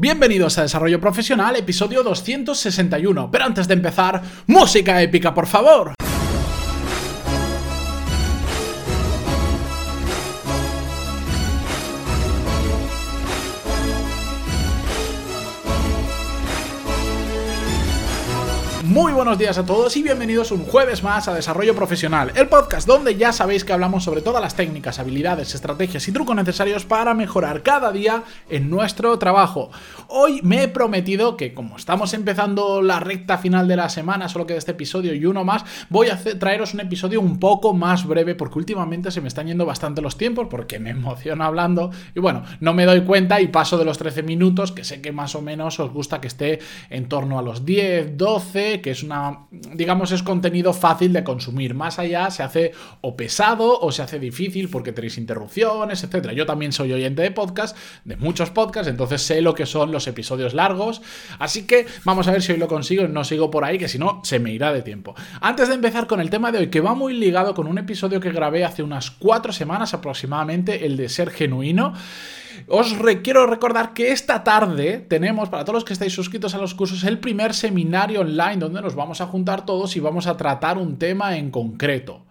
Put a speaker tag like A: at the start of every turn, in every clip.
A: Bienvenidos a Desarrollo Profesional, episodio 261. Pero antes de empezar, música épica, por favor. Muy buenos días a todos y bienvenidos un jueves más a Desarrollo Profesional, el podcast donde ya sabéis que hablamos sobre todas las técnicas, habilidades, estrategias y trucos necesarios para mejorar cada día en nuestro trabajo. Hoy me he prometido que como estamos empezando la recta final de la semana, solo queda este episodio y uno más, voy a traeros un episodio un poco más breve porque últimamente se me están yendo bastante los tiempos porque me emociona hablando y bueno, no me doy cuenta y paso de los 13 minutos que sé que más o menos os gusta que esté en torno a los 10, 12 que es una, digamos, es contenido fácil de consumir. Más allá se hace o pesado o se hace difícil porque tenéis interrupciones, etcétera. Yo también soy oyente de podcast, de muchos podcasts, entonces sé lo que son los episodios largos. Así que vamos a ver si hoy lo consigo y no sigo por ahí, que si no, se me irá de tiempo. Antes de empezar con el tema de hoy, que va muy ligado con un episodio que grabé hace unas cuatro semanas aproximadamente, el de ser genuino. Os quiero recordar que esta tarde tenemos, para todos los que estáis suscritos a los cursos, el primer seminario online donde nos vamos a juntar todos y vamos a tratar un tema en concreto.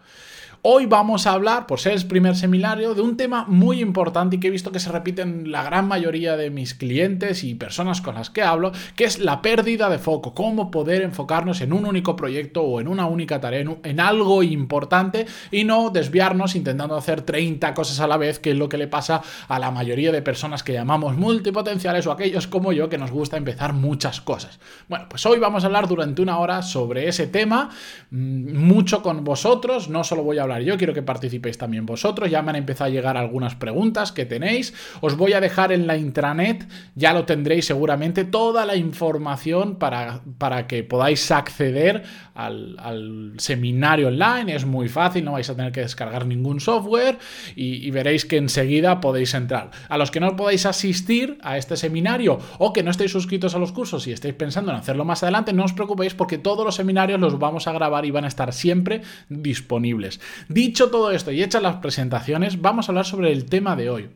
A: Hoy vamos a hablar, por ser el primer seminario, de un tema muy importante y que he visto que se repite en la gran mayoría de mis clientes y personas con las que hablo, que es la pérdida de foco, cómo poder enfocarnos en un único proyecto o en una única tarea, en, algo importante y no desviarnos intentando hacer 30 cosas a la vez, que es lo que le pasa a la mayoría de personas que llamamos multipotenciales o aquellos como yo que nos gusta empezar muchas cosas. Bueno, pues hoy vamos a hablar durante una hora sobre ese tema, mm, mucho con vosotros, no solo voy a yo, quiero que participéis también vosotros. Ya me han empezado a llegar algunas preguntas que tenéis. Os voy a dejar en la intranet, ya lo tendréis seguramente, toda la información para, para que podáis acceder al, seminario online. Es muy fácil, no vais a tener que descargar ningún software y, veréis que enseguida podéis entrar. A los que no podáis asistir a este seminario o que no estéis suscritos a los cursos y estáis pensando en hacerlo más adelante, no os preocupéis porque todos los seminarios los vamos a grabar y van a estar siempre disponibles. Dicho todo esto y hechas las presentaciones, vamos a hablar sobre el tema de hoy.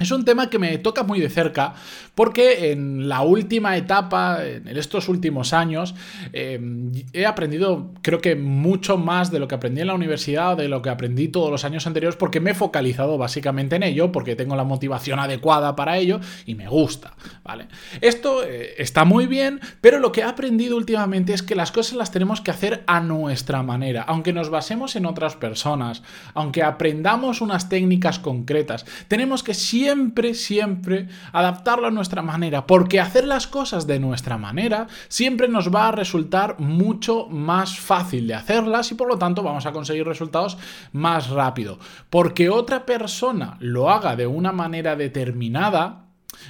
A: Es un tema que me toca muy de cerca porque en la última etapa, en estos últimos años, em, he aprendido creo que mucho más de lo que aprendí en la universidad, de lo que aprendí todos los años anteriores, porque me he focalizado básicamente en ello, porque tengo la motivación adecuada para ello y me gusta, ¿vale? Esto eh, está muy bien, pero lo que he aprendido últimamente es que las cosas las tenemos que hacer a nuestra manera, aunque nos basemos en otras personas, aunque aprendamos unas técnicas concretas, tenemos que siempre siempre, siempre adaptarlo a nuestra manera, porque hacer las cosas de nuestra manera siempre nos va a resultar mucho más fácil de hacerlas y por lo tanto vamos a conseguir resultados más rápido. Porque otra persona lo haga de una manera determinada,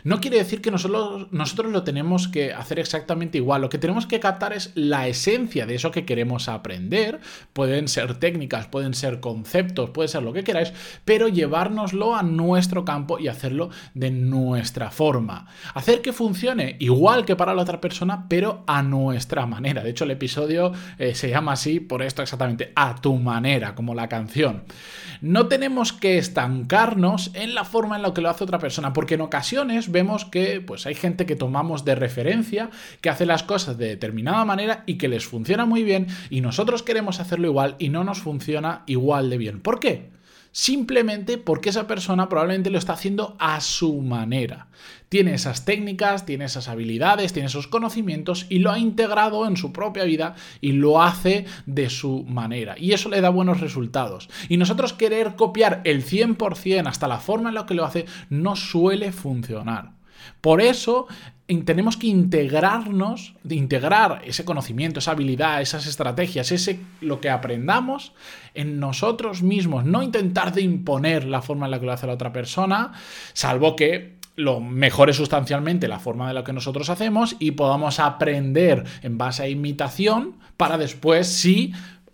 A: no quiere decir que nosotros, nosotros lo tenemos que hacer exactamente igual. Lo que tenemos que captar es la esencia de eso que queremos aprender. Pueden ser técnicas, pueden ser conceptos, puede ser lo que queráis, pero llevárnoslo a nuestro campo y hacerlo de nuestra forma. Hacer que funcione igual que para la otra persona, pero a nuestra manera. De hecho, el episodio eh, se llama así por esto exactamente, a tu manera, como la canción. No tenemos que estancarnos en la forma en la que lo hace otra persona, porque en ocasiones vemos que pues, hay gente que tomamos de referencia, que hace las cosas de determinada manera y que les funciona muy bien, y nosotros queremos hacerlo igual y no nos funciona igual de bien. ¿Por qué? Simplemente porque esa persona probablemente lo está haciendo a su manera. Tiene esas técnicas, tiene esas habilidades, tiene esos conocimientos y lo ha integrado en su propia vida y lo hace de su manera. Y eso le da buenos resultados. Y nosotros querer copiar el 100% hasta la forma en la que lo hace no suele funcionar. Por eso tenemos que integrarnos, integrar ese conocimiento, esa habilidad, esas estrategias, ese lo que aprendamos en nosotros mismos, no intentar de imponer la forma en la que lo hace la otra persona, salvo que lo mejore sustancialmente la forma de lo que nosotros hacemos y podamos aprender en base a imitación para después sí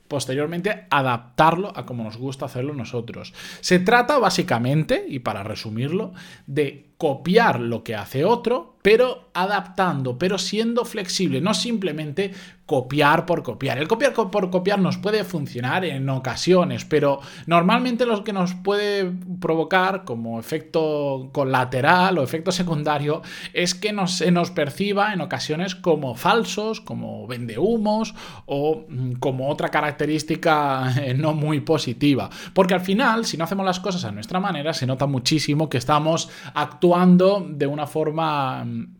A: posteriormente adaptarlo a como nos gusta hacerlo nosotros. Se trata básicamente, y para resumirlo, de copiar lo que hace otro, pero adaptando, pero siendo flexible, no simplemente copiar por copiar. El copiar por copiar nos puede funcionar en ocasiones, pero normalmente lo que nos puede provocar como efecto colateral o efecto secundario es que nos, se nos perciba en ocasiones como falsos, como vendehumos o mm, como otra característica eh, no muy positiva. Porque al final, si no hacemos las cosas a nuestra manera, se nota muchísimo que estamos actuando de una forma mm,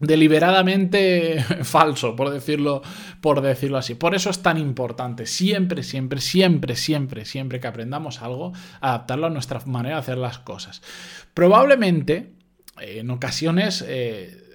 A: deliberadamente falso, por decirlo, por decirlo así. Por eso es tan importante siempre, siempre, siempre, siempre, siempre que aprendamos algo, adaptarlo a nuestra manera de hacer las cosas. Probablemente, en ocasiones, eh,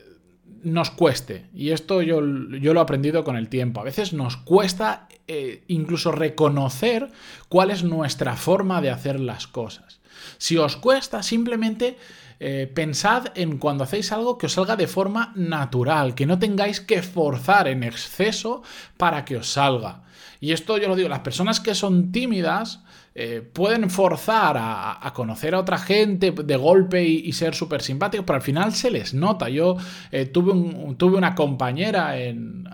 A: nos cueste, y esto yo, yo, lo he aprendido con el tiempo, a veces nos cuesta eh, incluso reconocer cuál es nuestra forma de hacer las cosas. Si os cuesta, simplemente eh, pensad en cuando hacéis algo que os salga de forma natural, que no tengáis que forzar en exceso para que os salga. Y esto yo lo digo, las personas que son tímidas eh, pueden forzar a, conocer a otra gente de golpe y, ser súper simpáticos, pero al final se les nota. Yo eh, tuve, una compañera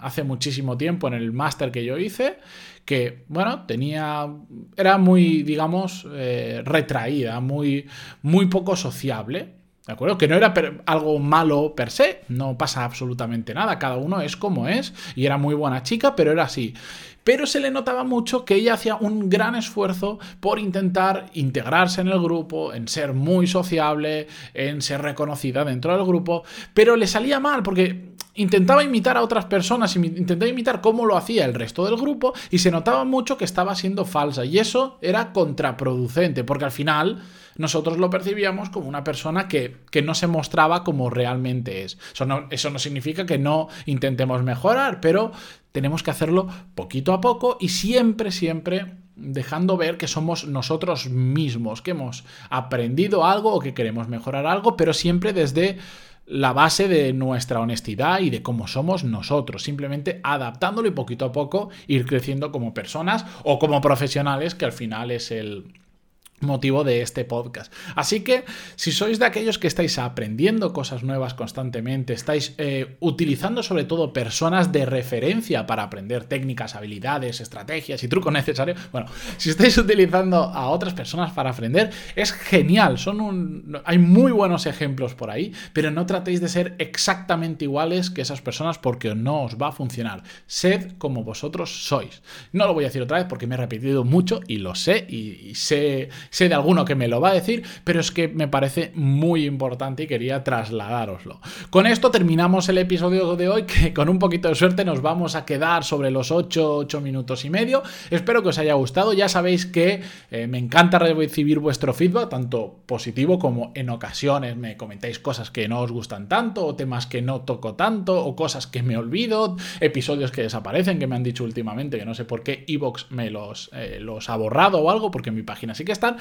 A: hace muchísimo tiempo en el máster que yo hice que, bueno, tenía, era muy, digamos, eh, retraída, muy, muy poco sociable. ¿De acuerdo? Que no era algo malo per se, no pasa absolutamente nada, cada uno es como es, y era muy buena chica, pero era así. Pero se le notaba mucho que ella hacía un gran esfuerzo por intentar integrarse en el grupo, en ser muy sociable, en ser reconocida dentro del grupo, pero le salía mal porque intentaba imitar a otras personas, intentaba imitar cómo lo hacía el resto del grupo y se notaba mucho que estaba siendo falsa y eso era contraproducente porque al final nosotros lo percibíamos como una persona que, no se mostraba como realmente es. Eso no, eso no significa que no intentemos mejorar, pero tenemos que hacerlo poquito a poco y siempre, siempre dejando ver que somos nosotros mismos, que hemos aprendido algo o que queremos mejorar algo, pero siempre desde la base de nuestra honestidad y de cómo somos nosotros, simplemente adaptándolo y poquito a poco ir creciendo como personas o como profesionales, que al final es el, motivo de este podcast. Así que si sois de aquellos que estáis aprendiendo cosas nuevas constantemente, estáis eh, utilizando sobre todo personas de referencia para aprender técnicas, habilidades, estrategias y trucos necesarios, bueno, si estáis utilizando a otras personas para aprender, es genial, son un, hay muy buenos ejemplos por ahí, pero no tratéis de ser exactamente iguales que esas personas porque no os va a funcionar. Sed como vosotros sois. No lo voy a decir otra vez porque me he repetido mucho y lo sé y sé sé de alguno que me lo va a decir, pero es que me parece muy importante y quería trasladároslo. Con esto terminamos el episodio de hoy, que con un poquito de suerte nos vamos a quedar sobre los 8, 8 minutos y medio. Espero que os haya gustado. Ya sabéis que eh, me encanta recibir vuestro feedback, tanto positivo como en ocasiones me comentáis cosas que no os gustan tanto, o temas que no toco tanto, o cosas que me olvido, episodios que desaparecen, que me han dicho últimamente, que no sé por qué Evox me los, eh, los ha borrado o algo, porque en mi página sí que están.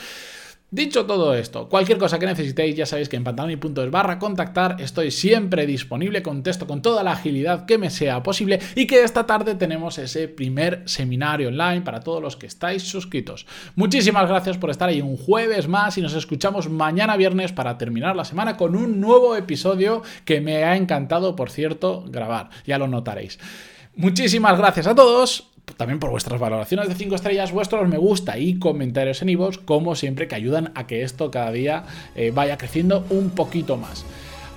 A: Dicho todo esto, cualquier cosa que necesitéis, ya sabéis que en pantaloni.es barra contactar estoy siempre disponible, contesto con toda la agilidad que me sea posible y que esta tarde tenemos ese primer seminario online para todos los que estáis suscritos. Muchísimas gracias por estar ahí un jueves más y nos escuchamos mañana viernes para terminar la semana con un nuevo episodio que me ha encantado, por cierto, grabar, ya lo notaréis. Muchísimas gracias a todos también por vuestras valoraciones de 5 estrellas, vuestros me gusta y comentarios en iVoox, como siempre, que ayudan a que esto cada día eh, vaya creciendo un poquito más.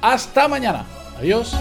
A: Hasta mañana. Adiós.